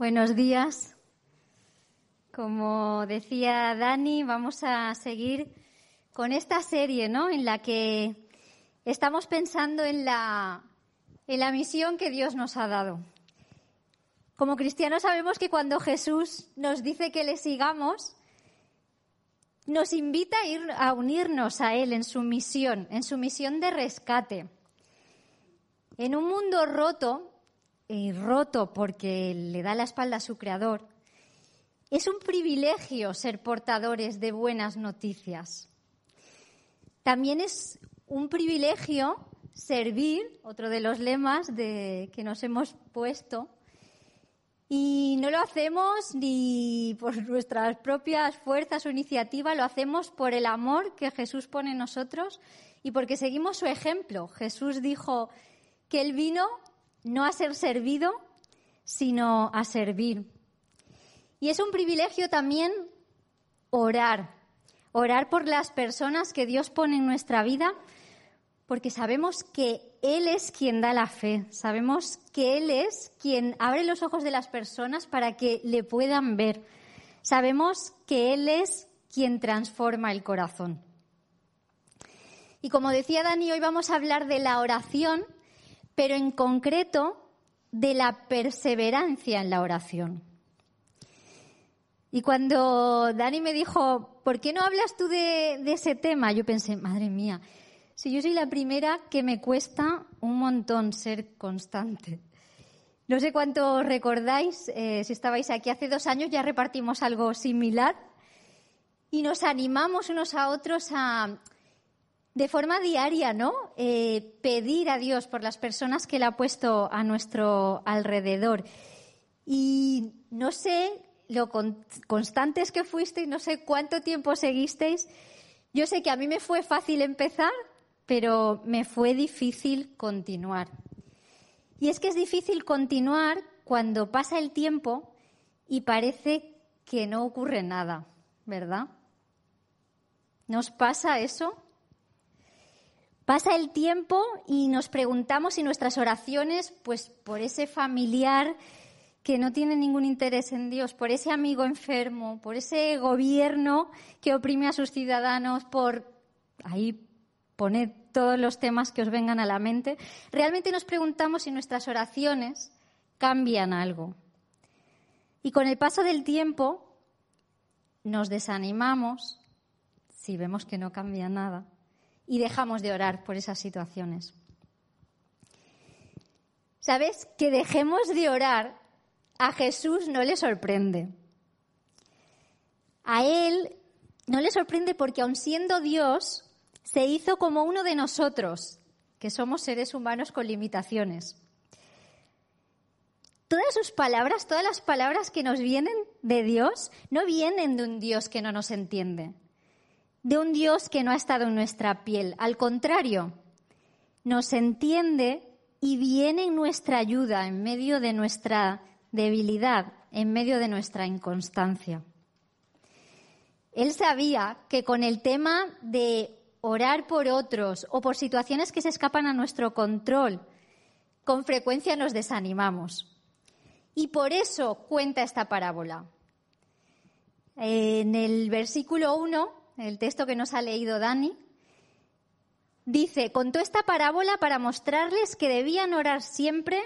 Buenos días. Como decía Dani, vamos a seguir con esta serie, ¿no? En la que estamos pensando en la, en la misión que Dios nos ha dado. Como cristianos sabemos que cuando Jesús nos dice que le sigamos, nos invita a ir a unirnos a Él en su misión, en su misión de rescate. En un mundo roto, y roto porque le da la espalda a su creador, es un privilegio ser portadores de buenas noticias. También es un privilegio servir, otro de los lemas de, que nos hemos puesto, y no lo hacemos ni por nuestras propias fuerzas o iniciativa, lo hacemos por el amor que Jesús pone en nosotros y porque seguimos su ejemplo. Jesús dijo que Él vino no a ser servido, sino a servir. Y es un privilegio también orar, orar por las personas que Dios pone en nuestra vida, porque sabemos que Él es quien da la fe, sabemos que Él es quien abre los ojos de las personas para que le puedan ver, sabemos que Él es quien transforma el corazón. Y como decía Dani, hoy vamos a hablar de la oración pero en concreto de la perseverancia en la oración. Y cuando Dani me dijo, ¿por qué no hablas tú de, ese tema? Yo pensé, madre mía, si yo soy la primera que me cuesta un montón ser constante. No sé cuánto recordáis, eh, si estabais aquí hace dos años ya repartimos algo similar y nos animamos unos a otros a, de forma diaria, ¿no? Eh, pedir a Dios por las personas que Él ha puesto a nuestro alrededor. Y no sé lo constantes que fuisteis, no sé cuánto tiempo seguisteis. Yo sé que a mí me fue fácil empezar, pero me fue difícil continuar. Y es que es difícil continuar cuando pasa el tiempo y parece que no ocurre nada, ¿verdad? ¿Nos pasa eso? Pasa el tiempo y nos preguntamos si nuestras oraciones, pues por ese familiar que no tiene ningún interés en Dios, por ese amigo enfermo, por ese gobierno que oprime a sus ciudadanos, por ahí poned todos los temas que os vengan a la mente, realmente nos preguntamos si nuestras oraciones cambian algo. Y con el paso del tiempo nos desanimamos si vemos que no cambia nada y dejamos de orar por esas situaciones. ¿Sabes? Que dejemos de orar a Jesús no le sorprende. A Él no le sorprende porque aun siendo Dios, se hizo como uno de nosotros, que somos seres humanos con limitaciones. Todas sus palabras, todas las palabras que nos vienen de Dios, no vienen de un Dios que no nos entiende de un Dios que no ha estado en nuestra piel. Al contrario, nos entiende y viene en nuestra ayuda en medio de nuestra debilidad, en medio de nuestra inconstancia. Él sabía que con el tema de orar por otros o por situaciones que se escapan a nuestro control, con frecuencia nos desanimamos. Y por eso cuenta esta parábola. En el versículo 1 el texto que nos ha leído Dani, dice, contó esta parábola para mostrarles que debían orar siempre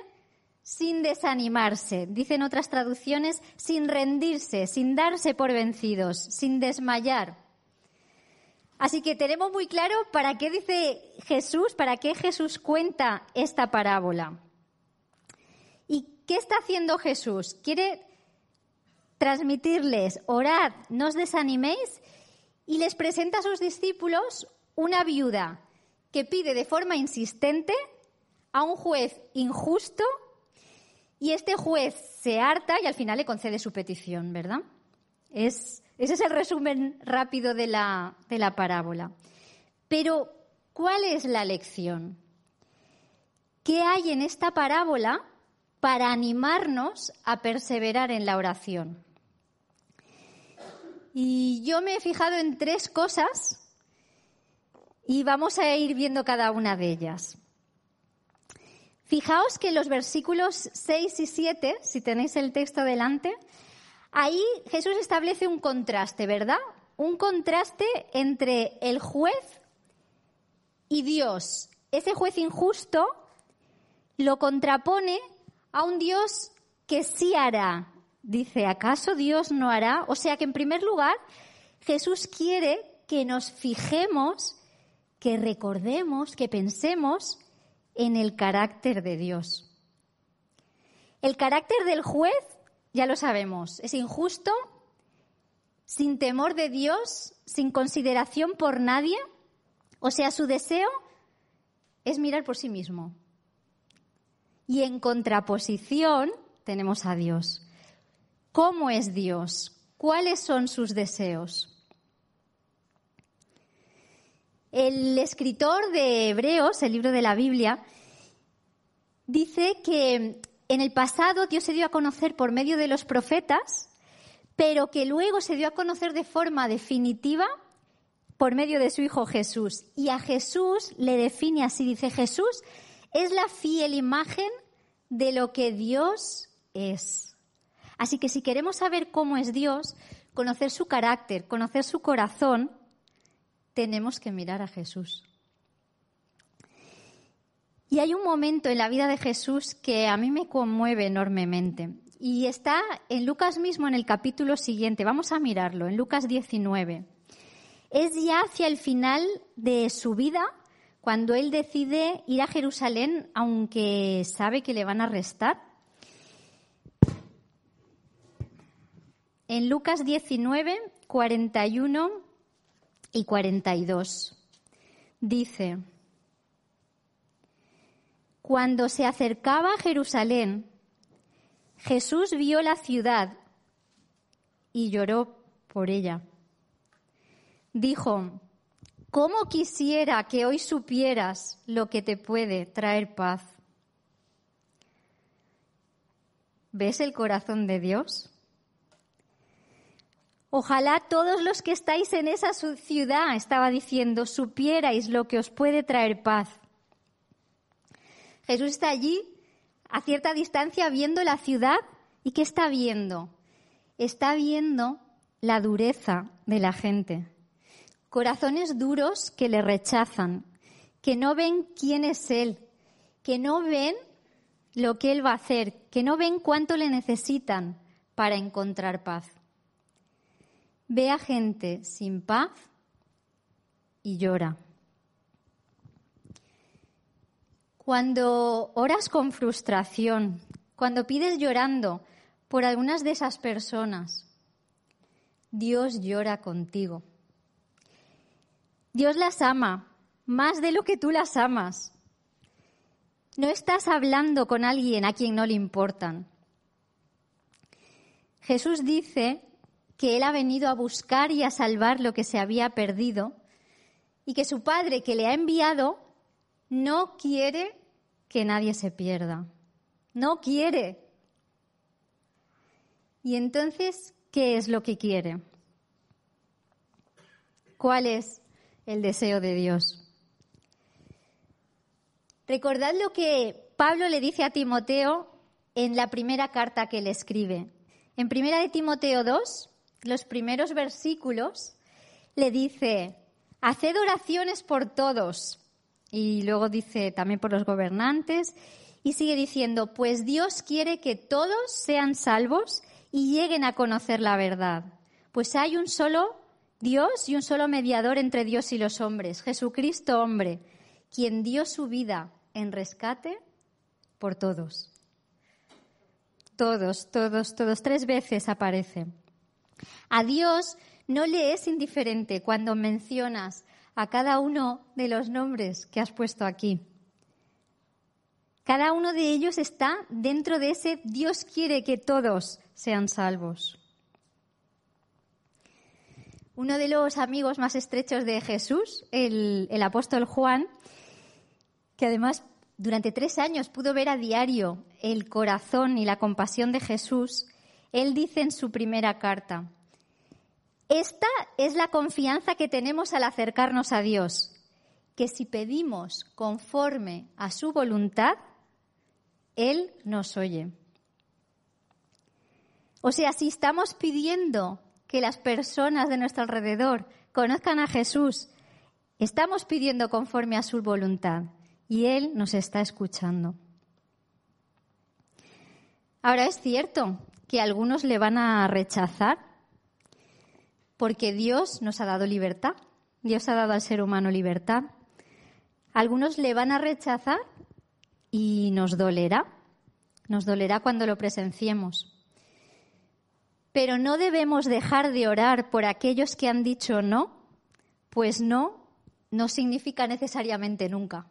sin desanimarse. Dicen otras traducciones, sin rendirse, sin darse por vencidos, sin desmayar. Así que tenemos muy claro para qué dice Jesús, para qué Jesús cuenta esta parábola. ¿Y qué está haciendo Jesús? Quiere transmitirles, orad, no os desaniméis y les presenta a sus discípulos una viuda que pide de forma insistente a un juez injusto Y este juez se harta y al final le concede su petición, ¿verdad? Es, ese es el resumen rápido de la, de la parábola. Pero, ¿cuál es la lección? ¿Qué hay en esta parábola para animarnos a perseverar en la oración? Y yo me he fijado en tres cosas y vamos a ir viendo cada una de ellas. Fijaos que los versículos 6 y 7, si tenéis el texto delante, ahí Jesús establece un contraste, ¿verdad? Un contraste entre el juez y Dios. Ese juez injusto lo contrapone a un Dios que sí hará, Dice, ¿acaso Dios no hará? O sea que en primer lugar, Jesús quiere que nos fijemos, que recordemos, que pensemos en el carácter de Dios. El carácter del juez, ya lo sabemos, es injusto, sin temor de Dios, sin consideración por nadie. O sea, su deseo es mirar por sí mismo. Y en contraposición tenemos a Dios, ¿Cómo es Dios? ¿Cuáles son sus deseos? El escritor de Hebreos, el libro de la Biblia, dice que en el pasado Dios se dio a conocer por medio de los profetas, pero que luego se dio a conocer de forma definitiva por medio de su Hijo Jesús. Y a Jesús le define así, dice Jesús, es la fiel imagen de lo que Dios es. Así que si queremos saber cómo es Dios, conocer su carácter, conocer su corazón, tenemos que mirar a Jesús. Y hay un momento en la vida de Jesús que a mí me conmueve enormemente. Y está en Lucas mismo en el capítulo siguiente. Vamos a mirarlo, en Lucas 19. Es ya hacia el final de su vida cuando él decide ir a Jerusalén, aunque sabe que le van a arrestar. En Lucas 19, 41 y 42. Dice, cuando se acercaba a Jerusalén, Jesús vio la ciudad y lloró por ella. Dijo, ¿cómo quisiera que hoy supieras lo que te puede traer paz? ¿Ves el corazón de Dios? Ojalá todos los que estáis en esa ciudad, estaba diciendo, supierais lo que os puede traer paz. Jesús está allí, a cierta distancia, viendo la ciudad. ¿Y qué está viendo? Está viendo la dureza de la gente. Corazones duros que le rechazan, que no ven quién es Él, que no ven lo que Él va a hacer, que no ven cuánto le necesitan para encontrar paz ve a gente sin paz y llora. Cuando oras con frustración, cuando pides llorando por algunas de esas personas, Dios llora contigo. Dios las ama más de lo que tú las amas. No estás hablando con alguien a quien no le importan. Jesús dice que Él ha venido a buscar y a salvar lo que se había perdido y que su Padre que le ha enviado no quiere que nadie se pierda. No quiere. Y entonces, ¿qué es lo que quiere? ¿Cuál es el deseo de Dios? Recordad lo que Pablo le dice a Timoteo en la primera carta que le escribe. En primera de Timoteo 2, los primeros versículos, le dice, haced oraciones por todos. Y luego dice también por los gobernantes. Y sigue diciendo, pues Dios quiere que todos sean salvos y lleguen a conocer la verdad. Pues hay un solo Dios y un solo mediador entre Dios y los hombres, Jesucristo hombre, quien dio su vida en rescate por todos. Todos, todos, todos. Tres veces aparece. A Dios no le es indiferente cuando mencionas a cada uno de los nombres que has puesto aquí. Cada uno de ellos está dentro de ese Dios quiere que todos sean salvos. Uno de los amigos más estrechos de Jesús, el, el apóstol Juan, que además durante tres años pudo ver a diario el corazón y la compasión de Jesús, él dice en su primera carta, esta es la confianza que tenemos al acercarnos a Dios, que si pedimos conforme a su voluntad, Él nos oye. O sea, si estamos pidiendo que las personas de nuestro alrededor conozcan a Jesús, estamos pidiendo conforme a su voluntad y Él nos está escuchando. Ahora es cierto que algunos le van a rechazar porque Dios nos ha dado libertad, Dios ha dado al ser humano libertad. Algunos le van a rechazar y nos dolerá, nos dolerá cuando lo presenciemos. Pero no debemos dejar de orar por aquellos que han dicho no, pues no no significa necesariamente nunca.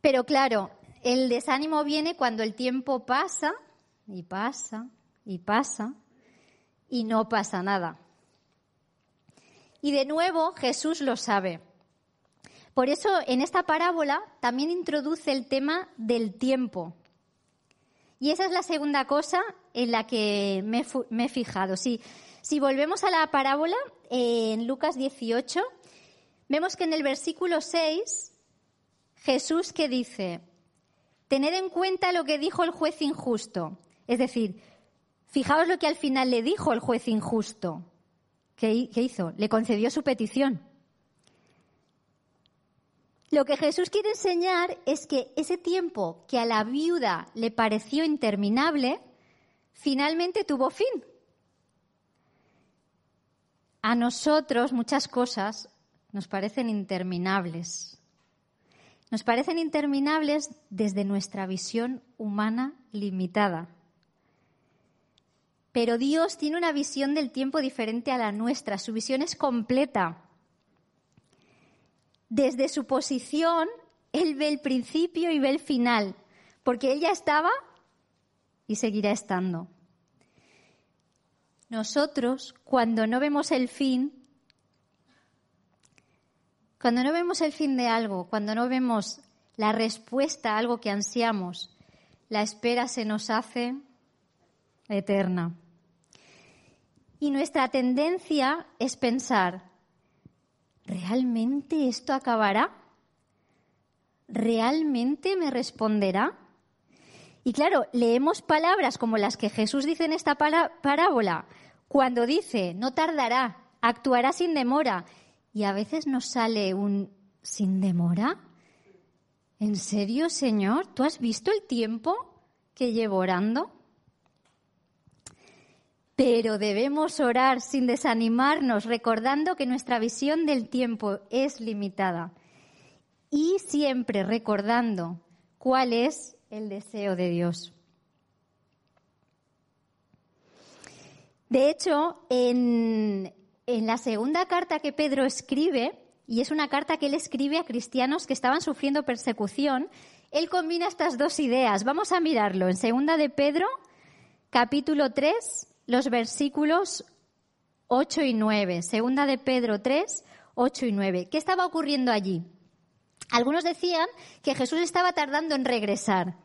Pero claro, el desánimo viene cuando el tiempo pasa y pasa y pasa y no pasa nada. Y de nuevo Jesús lo sabe. Por eso en esta parábola también introduce el tema del tiempo. Y esa es la segunda cosa en la que me, he fijado. Si, volvemos a la parábola, en Lucas 18, vemos que en el versículo 6, Jesús que dice, tened en cuenta lo que dijo el juez injusto. Es decir, fijaos lo que al final le dijo el juez injusto. ¿Qué, hizo? Le concedió su petición. Lo que Jesús quiere enseñar es que ese tiempo que a la viuda le pareció interminable, finalmente tuvo fin. A nosotros muchas cosas nos parecen interminables. Nos parecen interminables desde nuestra visión humana limitada. Pero Dios tiene una visión del tiempo diferente a la nuestra. Su visión es completa. Desde su posición, Él ve el principio y ve el final, porque Él ya estaba y seguirá estando. Nosotros, cuando no vemos el fin, cuando no vemos el fin de algo, cuando no vemos la respuesta a algo que ansiamos, la espera se nos hace eterna. Y nuestra tendencia es pensar, ¿realmente esto acabará? ¿Realmente me responderá? Y claro, leemos palabras como las que Jesús dice en esta parábola, cuando dice, no tardará, actuará sin demora, y a veces nos sale un sin demora. ¿En serio, Señor? ¿Tú has visto el tiempo que llevo orando? Pero debemos orar sin desanimarnos, recordando que nuestra visión del tiempo es limitada y siempre recordando cuál es el deseo de Dios. De hecho, en, en la segunda carta que Pedro escribe, y es una carta que él escribe a cristianos que estaban sufriendo persecución, él combina estas dos ideas. Vamos a mirarlo en segunda de Pedro, capítulo 3, los versículos 8 y 9. Segunda de Pedro 3, 8 y 9. ¿Qué estaba ocurriendo allí? Algunos decían que Jesús estaba tardando en regresar.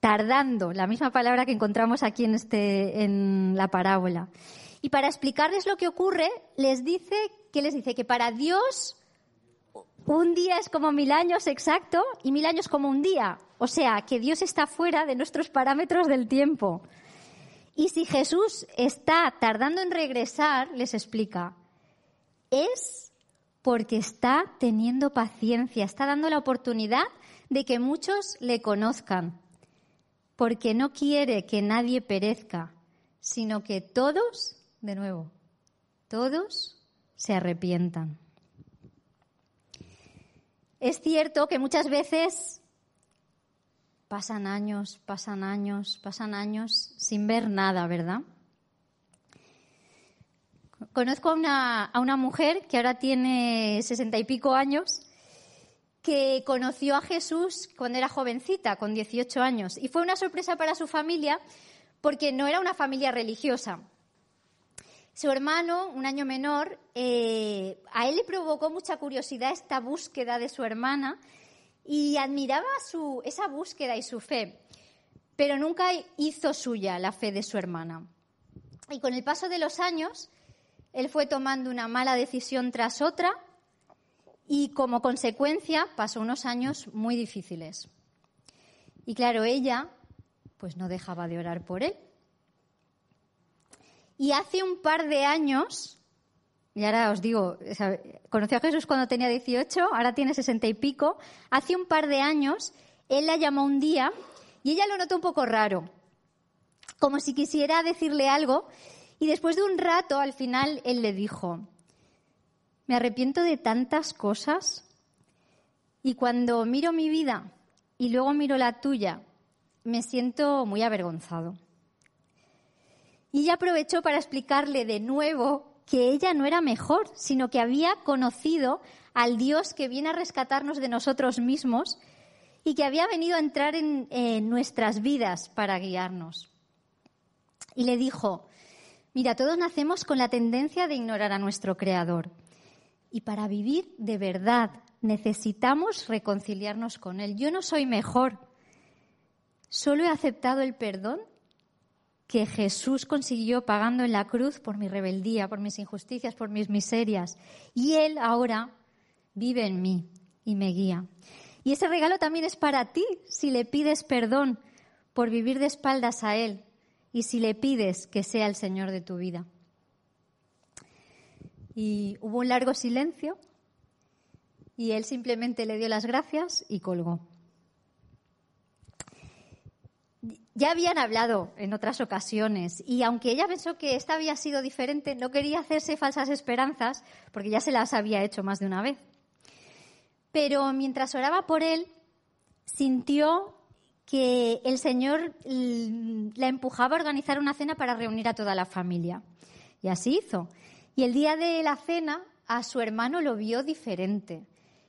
Tardando, la misma palabra que encontramos aquí en, este, en la parábola. Y para explicarles lo que ocurre, les dice, ¿qué les dice? Que para Dios un día es como mil años exacto y mil años como un día. O sea, que Dios está fuera de nuestros parámetros del tiempo. Y si Jesús está tardando en regresar, les explica, es porque está teniendo paciencia, está dando la oportunidad de que muchos le conozcan, porque no quiere que nadie perezca, sino que todos, de nuevo, todos se arrepientan. Es cierto que muchas veces Pasan años, pasan años, pasan años sin ver nada, ¿verdad? Conozco a una, a una mujer que ahora tiene sesenta y pico años que conoció a Jesús cuando era jovencita, con 18 años. Y fue una sorpresa para su familia porque no era una familia religiosa. Su hermano, un año menor, eh, a él le provocó mucha curiosidad esta búsqueda de su hermana y admiraba su, esa búsqueda y su fe, pero nunca hizo suya la fe de su hermana. Y con el paso de los años, él fue tomando una mala decisión tras otra y como consecuencia pasó unos años muy difíciles. Y claro, ella pues no dejaba de orar por él. Y hace un par de años, y ahora os digo, conoció a Jesús cuando tenía 18, ahora tiene 60 y pico, hace un par de años, él la llamó un día y ella lo notó un poco raro, como si quisiera decirle algo, y después de un rato, al final, él le dijo, me arrepiento de tantas cosas y cuando miro mi vida y luego miro la tuya, me siento muy avergonzado. Y ella aprovechó para explicarle de nuevo que ella no era mejor, sino que había conocido al Dios que viene a rescatarnos de nosotros mismos y que había venido a entrar en, nuestras vidas para guiarnos. Y le dijo, mira, todos nacemos con la tendencia de ignorar a nuestro Creador. Y para vivir de verdad necesitamos reconciliarnos con Él. Yo no soy mejor, solo he aceptado el perdón que Jesús consiguió pagando en la cruz por mi rebeldía, por mis injusticias, por mis miserias. Y Él ahora vive en mí y me guía. Y ese regalo también es para ti si le pides perdón por vivir de espaldas a Él y si le pides que sea el Señor de tu vida. Y hubo un largo silencio y Él simplemente le dio las gracias y colgó. Ya habían hablado en otras ocasiones y aunque ella pensó que esta había sido diferente, no quería hacerse falsas esperanzas porque ya se las había hecho más de una vez. Pero mientras oraba por él, sintió que el Señor la empujaba a organizar una cena para reunir a toda la familia. Y así hizo. Y el día de la cena a su hermano lo vio diferente.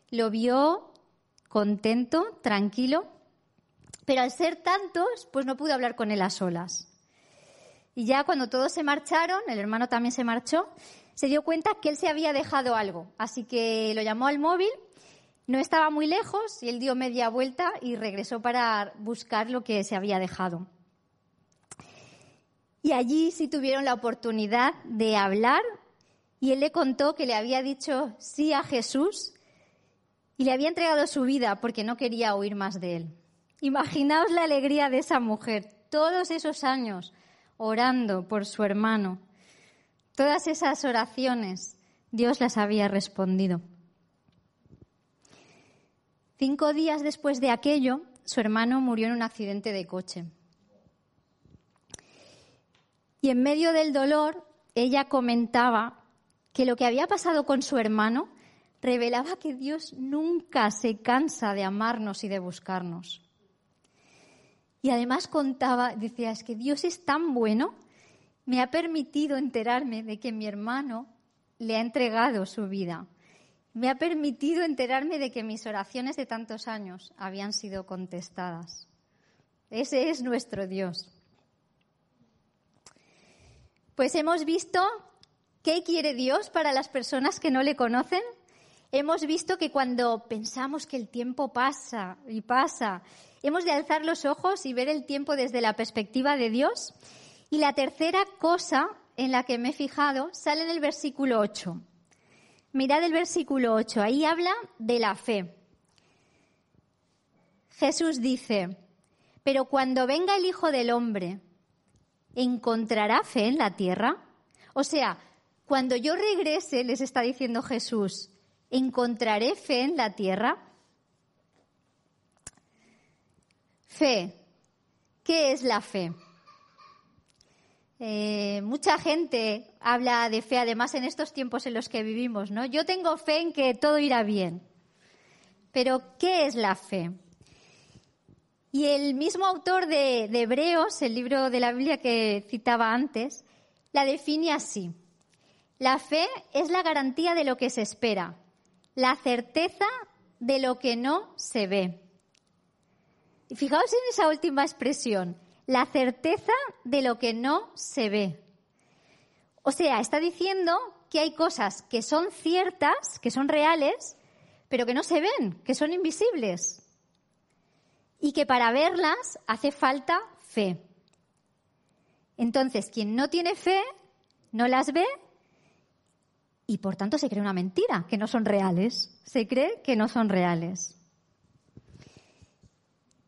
Lo vio contento, tranquilo, pero al ser tantos, pues no pude hablar con él a solas. Y ya cuando todos se marcharon, el hermano también se marchó, se dio cuenta que él se había dejado algo. Así que lo llamó al móvil, no estaba muy lejos y él dio media vuelta y regresó para buscar lo que se había dejado. Y allí sí tuvieron la oportunidad de hablar y él le contó que le había dicho sí a Jesús y le había entregado su vida porque no quería oír más de él. Imaginaos la alegría de esa mujer, todos esos años orando por su hermano. Todas esas oraciones, Dios las había respondido. Cinco días después de aquello, su hermano murió en un accidente de coche. Y en medio del dolor, ella comentaba que lo que había pasado con su hermano revelaba que Dios nunca se cansa de amarnos y de buscarnos. Y además contaba, decía, es que Dios es tan bueno, me ha permitido enterarme de que mi hermano le ha entregado su vida. Me ha permitido enterarme de que mis oraciones de tantos años habían sido contestadas. Ese es nuestro Dios. Pues hemos visto qué quiere Dios para las personas que no le conocen. Hemos visto que cuando pensamos que el tiempo pasa y pasa Hemos de alzar los ojos y ver el tiempo desde la perspectiva de Dios. Y la tercera cosa en la que me he fijado sale en el versículo 8. Mirad el versículo 8, ahí habla de la fe. Jesús dice, pero cuando venga el Hijo del Hombre, ¿encontrará fe en la tierra? O sea, cuando yo regrese, les está diciendo Jesús, ¿encontraré fe en la tierra? Fe. ¿Qué es la fe? Eh, mucha gente habla de fe, además en estos tiempos en los que vivimos, ¿no? Yo tengo fe en que todo irá bien. Pero, ¿qué es la fe? Y el mismo autor de, de Hebreos, el libro de la Biblia que citaba antes, la define así. La fe es la garantía de lo que se espera, la certeza de lo que no se ve. Fijaos en esa última expresión, la certeza de lo que no se ve. O sea, está diciendo que hay cosas que son ciertas, que son reales, pero que no se ven, que son invisibles. Y que para verlas hace falta fe. Entonces, quien no tiene fe, no las ve y por tanto se cree una mentira, que no son reales. Se cree que no son reales.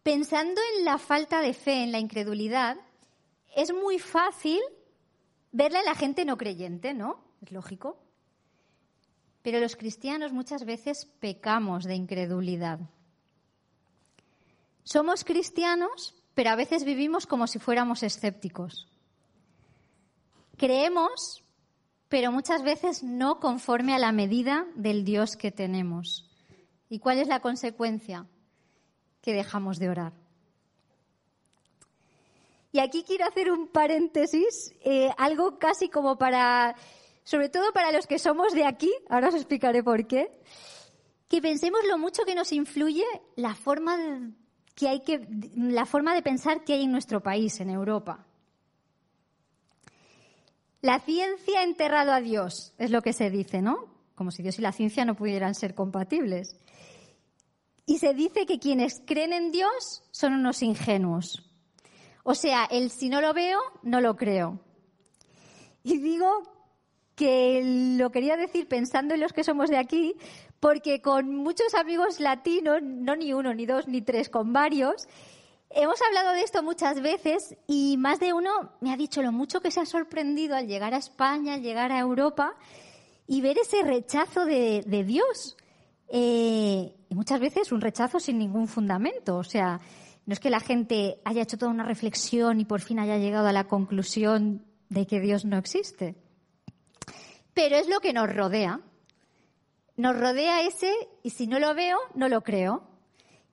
Pensando en la falta de fe, en la incredulidad, es muy fácil verla en la gente no creyente, ¿no? Es lógico. Pero los cristianos muchas veces pecamos de incredulidad. Somos cristianos, pero a veces vivimos como si fuéramos escépticos. Creemos, pero muchas veces no conforme a la medida del Dios que tenemos. ¿Y cuál es la consecuencia? Que dejamos de orar. Y aquí quiero hacer un paréntesis, eh, algo casi como para, sobre todo para los que somos de aquí, ahora os explicaré por qué, que pensemos lo mucho que nos influye la forma que hay que, la forma de pensar que hay en nuestro país, en Europa. La ciencia ha enterrado a Dios, es lo que se dice, ¿no? Como si Dios y la ciencia no pudieran ser compatibles. Y se dice que quienes creen en Dios son unos ingenuos. O sea, el si no lo veo, no lo creo. Y digo que lo quería decir pensando en los que somos de aquí, porque con muchos amigos latinos, no ni uno, ni dos, ni tres, con varios, hemos hablado de esto muchas veces y más de uno me ha dicho lo mucho que se ha sorprendido al llegar a España, al llegar a Europa y ver ese rechazo de, Dios. Eh, y muchas veces un rechazo sin ningún fundamento. O sea, no es que la gente haya hecho toda una reflexión y por fin haya llegado a la conclusión de que Dios no existe. Pero es lo que nos rodea. Nos rodea ese, y si no lo veo, no lo creo.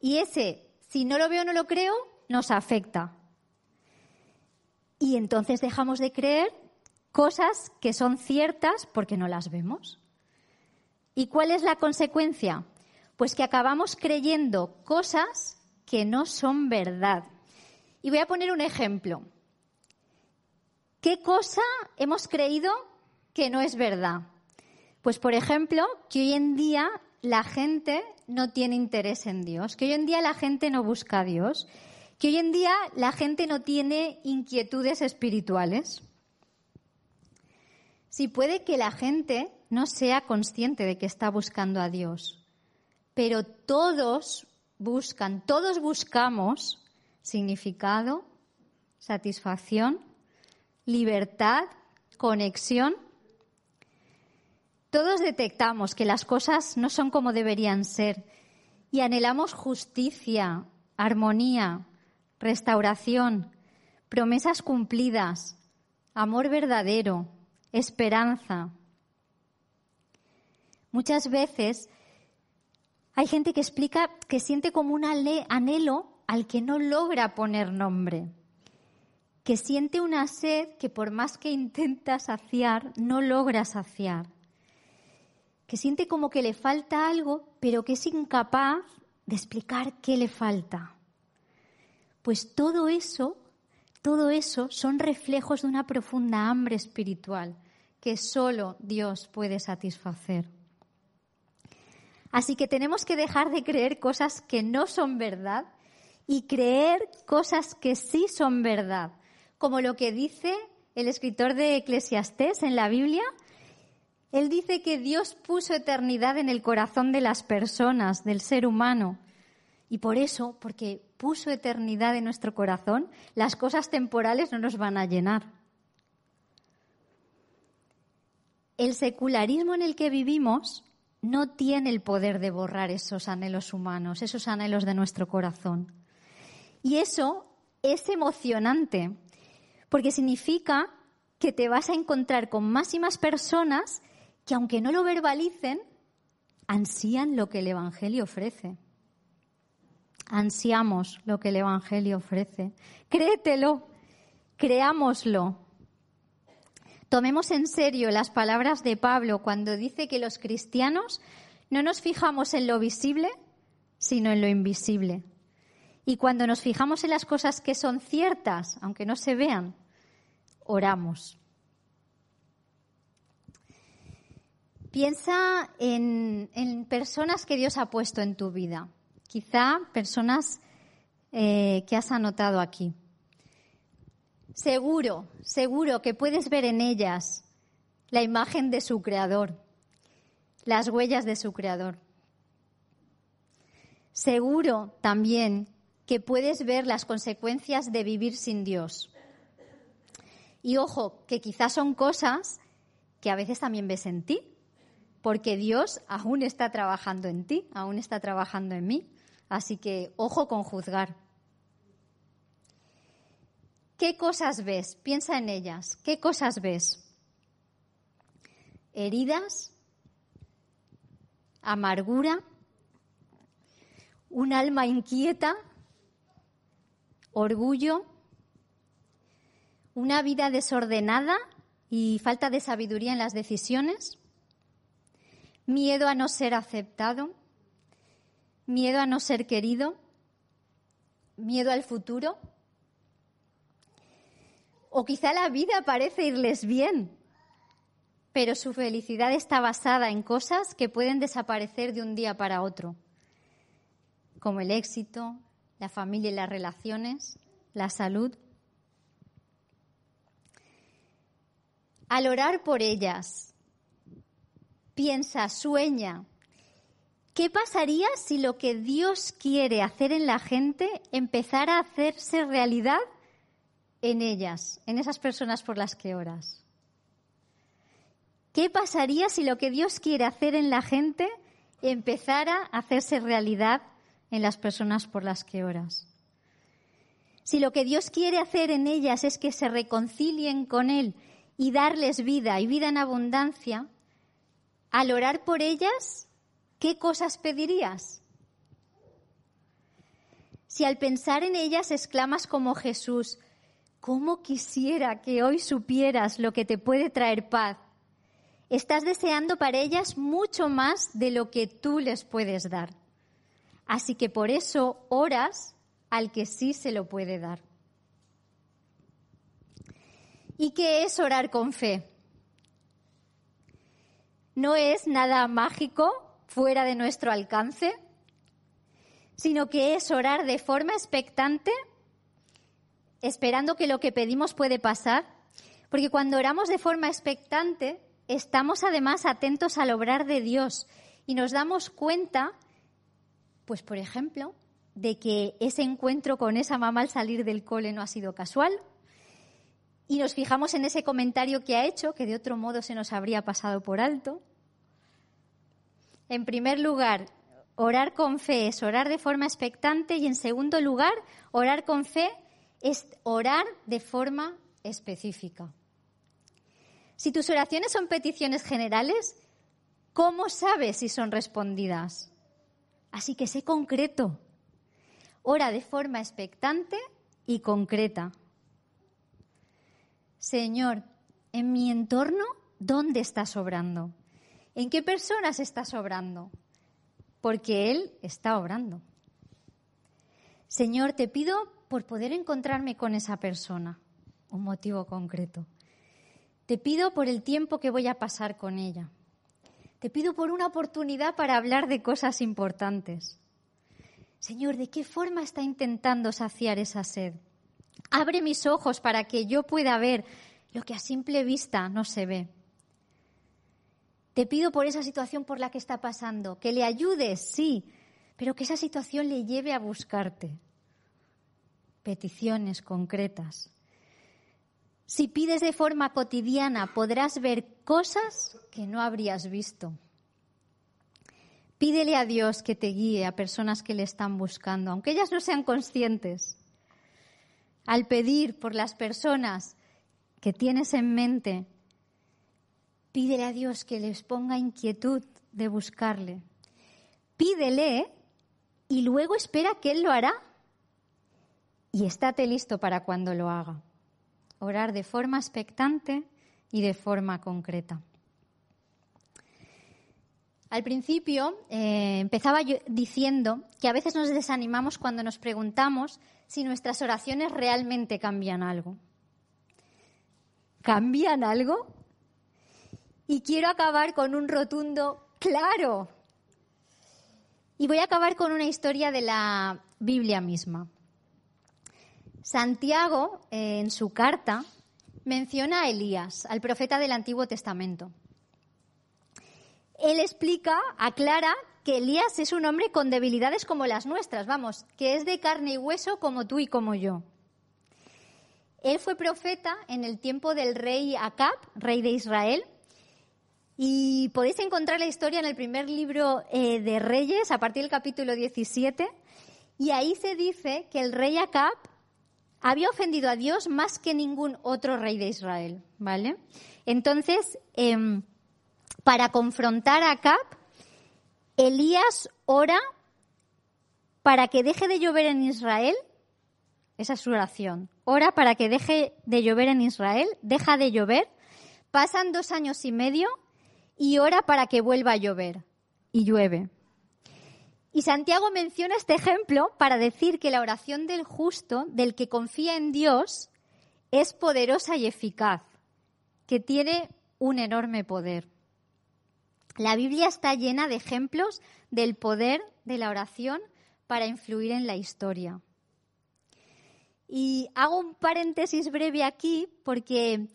Y ese, si no lo veo, no lo creo, nos afecta. Y entonces dejamos de creer cosas que son ciertas porque no las vemos. ¿Y cuál es la consecuencia? Pues que acabamos creyendo cosas que no son verdad. Y voy a poner un ejemplo. ¿Qué cosa hemos creído que no es verdad? Pues, por ejemplo, que hoy en día la gente no tiene interés en Dios, que hoy en día la gente no busca a Dios, que hoy en día la gente no tiene inquietudes espirituales. Si puede que la gente no sea consciente de que está buscando a Dios, pero todos buscan, todos buscamos significado, satisfacción, libertad, conexión. Todos detectamos que las cosas no son como deberían ser y anhelamos justicia, armonía, restauración, promesas cumplidas, amor verdadero, esperanza. Muchas veces hay gente que explica que siente como un anhelo al que no logra poner nombre, que siente una sed que por más que intenta saciar, no logra saciar, que siente como que le falta algo, pero que es incapaz de explicar qué le falta. Pues todo eso, todo eso son reflejos de una profunda hambre espiritual que solo Dios puede satisfacer. Así que tenemos que dejar de creer cosas que no son verdad y creer cosas que sí son verdad, como lo que dice el escritor de Eclesiastés en la Biblia. Él dice que Dios puso eternidad en el corazón de las personas, del ser humano. Y por eso, porque puso eternidad en nuestro corazón, las cosas temporales no nos van a llenar. El secularismo en el que vivimos no tiene el poder de borrar esos anhelos humanos, esos anhelos de nuestro corazón. Y eso es emocionante, porque significa que te vas a encontrar con más y más personas que, aunque no lo verbalicen, ansían lo que el Evangelio ofrece. Ansiamos lo que el Evangelio ofrece. Créetelo, creámoslo, Tomemos en serio las palabras de Pablo cuando dice que los cristianos no nos fijamos en lo visible, sino en lo invisible. Y cuando nos fijamos en las cosas que son ciertas, aunque no se vean, oramos. Piensa en, personas que Dios ha puesto en tu vida, quizá personas eh, que has anotado aquí. Seguro, seguro que puedes ver en ellas la imagen de su creador, las huellas de su creador. Seguro también que puedes ver las consecuencias de vivir sin Dios. Y ojo, que quizás son cosas que a veces también ves en ti, porque Dios aún está trabajando en ti, aún está trabajando en mí. Así que ojo con juzgar. ¿Qué cosas ves? Piensa en ellas. ¿Qué cosas ves? Heridas, amargura, un alma inquieta, orgullo, una vida desordenada y falta de sabiduría en las decisiones, miedo a no ser aceptado, miedo a no ser querido, miedo al futuro. O quizá la vida parece irles bien, pero su felicidad está basada en cosas que pueden desaparecer de un día para otro, como el éxito, la familia y las relaciones, la salud. Al orar por ellas, piensa, sueña, ¿qué pasaría si lo que Dios quiere hacer en la gente empezara a hacerse realidad en ellas, en esas personas por las que oras? ¿Qué pasaría si lo que Dios quiere hacer en la gente empezara a hacerse realidad en las personas por las que oras? Si lo que Dios quiere hacer en ellas es que se reconcilien con Él y darles vida y vida en abundancia, al orar por ellas, ¿qué cosas pedirías? Si al pensar en ellas exclamas como Jesús, ¿cómo quisiera que hoy supieras lo que te puede traer paz? Estás deseando para ellas mucho más de lo que tú les puedes dar. Así que por eso oras al que sí se lo puede dar. ¿Y qué es orar con fe? No es nada mágico fuera de nuestro alcance, sino que es orar de forma expectante, esperando que lo que pedimos puede pasar, porque cuando oramos de forma expectante, estamos además atentos al obrar de Dios y nos damos cuenta, pues por ejemplo, de que ese encuentro con esa mamá al salir del cole no ha sido casual. Y nos fijamos en ese comentario que ha hecho, que de otro modo se nos habría pasado por alto. En primer lugar, orar con fe es orar de forma expectante y en segundo lugar, orar con fe es orar de forma específica. Si tus oraciones son peticiones generales, ¿cómo sabes si son respondidas? Así que sé concreto. Ora de forma expectante y concreta. Señor, en mi entorno, ¿dónde estás obrando? ¿En qué personas estás obrando? Porque Él está obrando. Señor, te pido por poder encontrarme con esa persona, un motivo concreto. Te pido por el tiempo que voy a pasar con ella. Te pido por una oportunidad para hablar de cosas importantes. Señor, ¿de qué forma está intentando saciar esa sed? Abre mis ojos para que yo pueda ver lo que a simple vista no se ve. Te pido por esa situación por la que está pasando, que le ayudes, sí, pero que esa situación le lleve a buscarte. Peticiones concretas. Si pides de forma cotidiana, podrás ver cosas que no habrías visto. Pídele a Dios que te guíe a personas que le están buscando, aunque ellas no sean conscientes. Al pedir por las personas que tienes en mente, pídele a Dios que les ponga inquietud de buscarle. Pídele y luego espera que Él lo hará. Y estate listo para cuando lo haga orar de forma expectante y de forma concreta. Al principio eh, empezaba yo diciendo que a veces nos desanimamos cuando nos preguntamos si nuestras oraciones realmente cambian algo. ¿Cambian algo? Y quiero acabar con un rotundo claro. Y voy a acabar con una historia de la Biblia misma. Santiago, eh, en su carta, menciona a Elías, al profeta del Antiguo Testamento. Él explica, aclara que Elías es un hombre con debilidades como las nuestras, vamos, que es de carne y hueso como tú y como yo. Él fue profeta en el tiempo del rey Acab, rey de Israel, y podéis encontrar la historia en el primer libro eh, de Reyes, a partir del capítulo 17, y ahí se dice que el rey Acab había ofendido a Dios más que ningún otro rey de Israel, ¿vale? Entonces, em, para confrontar a Acab, Elías ora para que deje de llover en Israel. Esa es su oración. Ora para que deje de llover en Israel, deja de llover. Pasan dos años y medio y ora para que vuelva a llover. Y llueve. Y Santiago menciona este ejemplo para decir que la oración del justo, del que confía en Dios, es poderosa y eficaz, que tiene un enorme poder. La Biblia está llena de ejemplos del poder de la oración para influir en la historia. Y hago un paréntesis breve aquí porque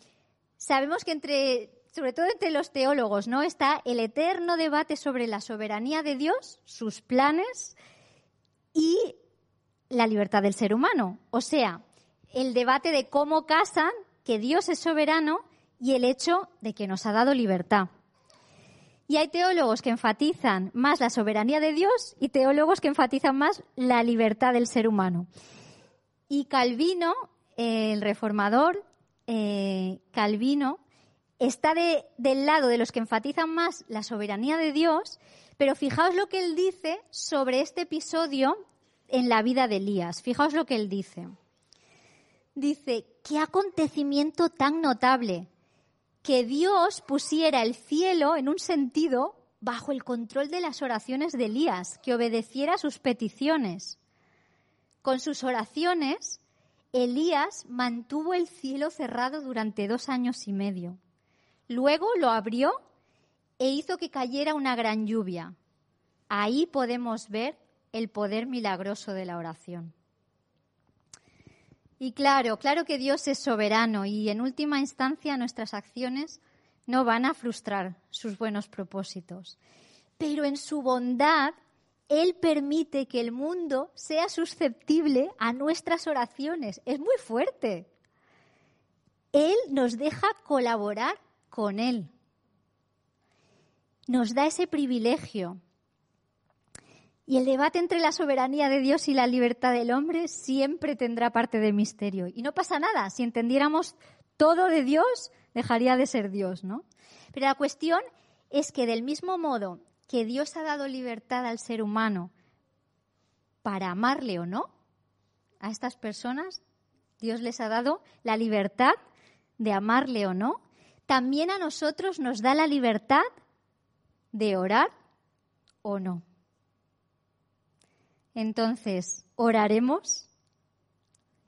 sabemos que entre sobre todo entre los teólogos, ¿no? Está el eterno debate sobre la soberanía de Dios, sus planes y la libertad del ser humano. O sea, el debate de cómo casan que Dios es soberano y el hecho de que nos ha dado libertad. Y hay teólogos que enfatizan más la soberanía de Dios y teólogos que enfatizan más la libertad del ser humano. Y Calvino, el reformador, eh, Calvino, está del lado de los que enfatizan más la soberanía de Dios, pero fijaos lo que él dice sobre este episodio en la vida de Elías. Fijaos lo que él dice. Dice, qué acontecimiento tan notable que Dios pusiera el cielo en un sentido bajo el control de las oraciones de Elías, que obedeciera sus peticiones. Con sus oraciones, Elías mantuvo el cielo cerrado durante dos años y medio. Luego lo abrió e hizo que cayera una gran lluvia. Ahí podemos ver el poder milagroso de la oración. Y claro, claro que Dios es soberano y en última instancia nuestras acciones no van a frustrar sus buenos propósitos. Pero en su bondad, Él permite que el mundo sea susceptible a nuestras oraciones. Es muy fuerte. Él nos deja colaborar con Él. Nos da ese privilegio. Y el debate entre la soberanía de Dios y la libertad del hombre siempre tendrá parte de misterio. Y no pasa nada, si entendiéramos todo de Dios, dejaría de ser Dios, ¿no? Pero la cuestión es que del mismo modo que Dios ha dado libertad al ser humano para amarle o no, a estas personas, Dios les ha dado la libertad de amarle o no, también a nosotros nos da la libertad de orar o no. Entonces, oraremos,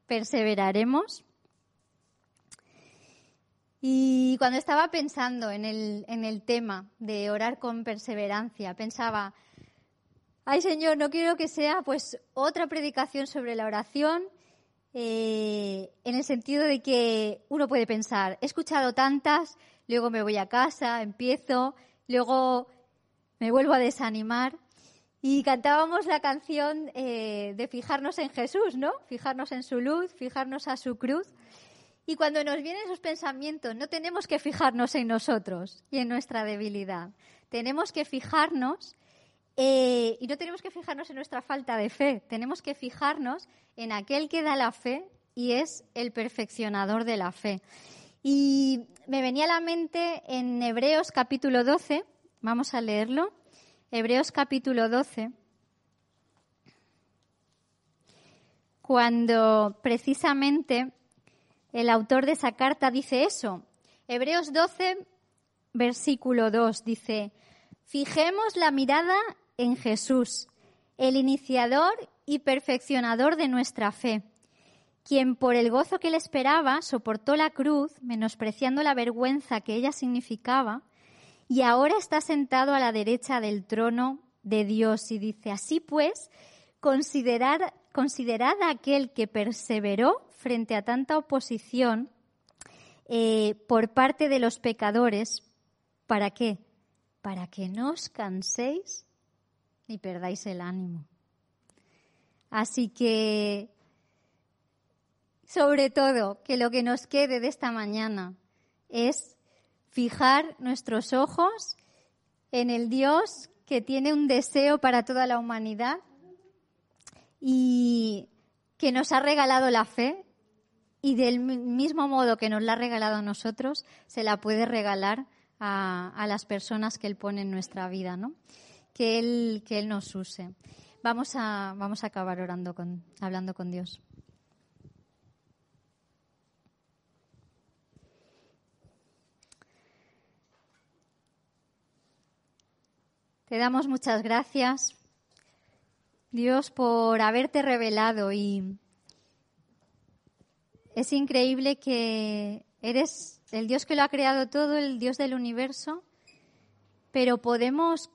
perseveraremos. Y cuando estaba pensando en el, en el tema de orar con perseverancia, pensaba, ay Señor, no quiero que sea pues otra predicación sobre la oración eh, en el sentido de que uno puede pensar, he escuchado tantas, luego me voy a casa, empiezo, luego me vuelvo a desanimar. Y cantábamos la canción eh, de fijarnos en Jesús, ¿no? Fijarnos en su luz, fijarnos a su cruz. Y cuando nos vienen esos pensamientos, no tenemos que fijarnos en nosotros y en nuestra debilidad. Tenemos que fijarnos eh, y no tenemos que fijarnos en nuestra falta de fe, tenemos que fijarnos en aquel que da la fe y es el perfeccionador de la fe. Y me venía a la mente en Hebreos capítulo 12, vamos a leerlo, Hebreos capítulo 12, cuando precisamente el autor de esa carta dice eso. Hebreos 12, versículo 2 dice, Fijemos la mirada en Jesús, el iniciador y perfeccionador de nuestra fe, quien por el gozo que le esperaba soportó la cruz, menospreciando la vergüenza que ella significaba, y ahora está sentado a la derecha del trono de Dios. Y dice, así pues, considerad, a aquel que perseveró frente a tanta oposición eh, por parte de los pecadores. ¿Para qué? Para que no os canséis ni perdáis el ánimo. Así que, sobre todo, que lo que nos quede de esta mañana es fijar nuestros ojos en el Dios que tiene un deseo para toda la humanidad y que nos ha regalado la fe y del mismo modo que nos la ha regalado a nosotros, se la puede regalar a, las personas que Él pone en nuestra vida, ¿no? Que Él, que él nos use. Vamos a, vamos a acabar orando con, hablando con Dios. Te damos muchas gracias, Dios, por haberte revelado y es increíble que eres el Dios que lo ha creado todo, el Dios del universo, pero podemos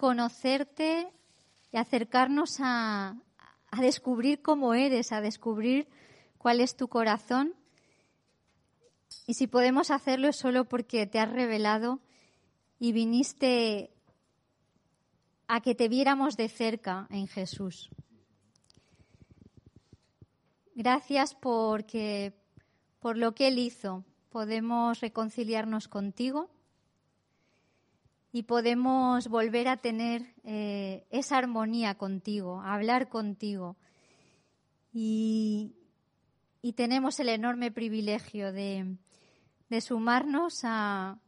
conocerte y acercarnos a, descubrir cómo eres, a descubrir cuál es tu corazón. Y si podemos hacerlo es solo porque te has revelado y viniste a que te viéramos de cerca en Jesús. Gracias porque por lo que Él hizo podemos reconciliarnos contigo y podemos volver a tener eh, esa armonía contigo, a hablar contigo. Y, tenemos el enorme privilegio de, sumarnos a,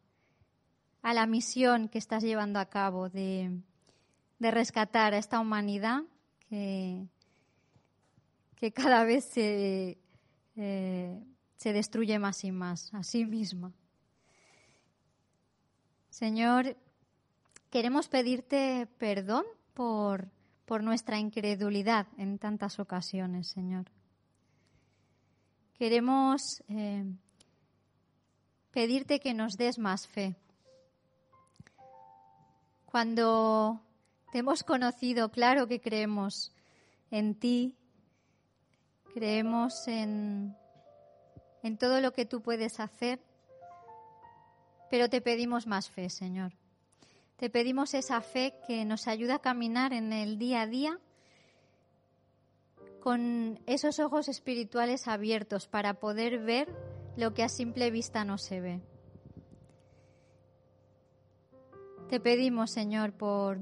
la misión que estás llevando a cabo, de, rescatar a esta humanidad que, que cada vez se, eh, se destruye más y más a sí misma. Señor, Queremos pedirte perdón por, por nuestra incredulidad en tantas ocasiones, Señor. Queremos eh, pedirte que nos des más fe. Cuando te hemos conocido, claro que creemos en ti, creemos en, en todo lo que tú puedes hacer, pero te pedimos más fe, Señor. Te pedimos esa fe que nos ayuda a caminar en el día a día con esos ojos espirituales abiertos para poder ver lo que a simple vista no se ve. Te pedimos, Señor, por,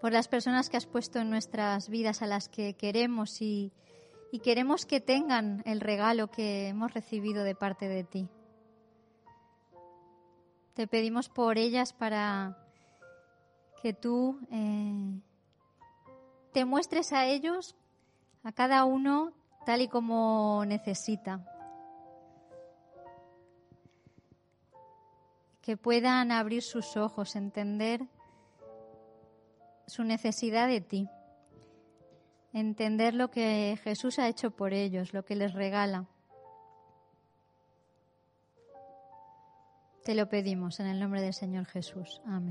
por las personas que has puesto en nuestras vidas, a las que queremos y, y queremos que tengan el regalo que hemos recibido de parte de ti. Te pedimos por ellas para que tú eh, te muestres a ellos, a cada uno, tal y como necesita. Que puedan abrir sus ojos, entender su necesidad de ti, entender lo que Jesús ha hecho por ellos, lo que les regala. Te lo pedimos en el nombre del Señor Jesús. Amén.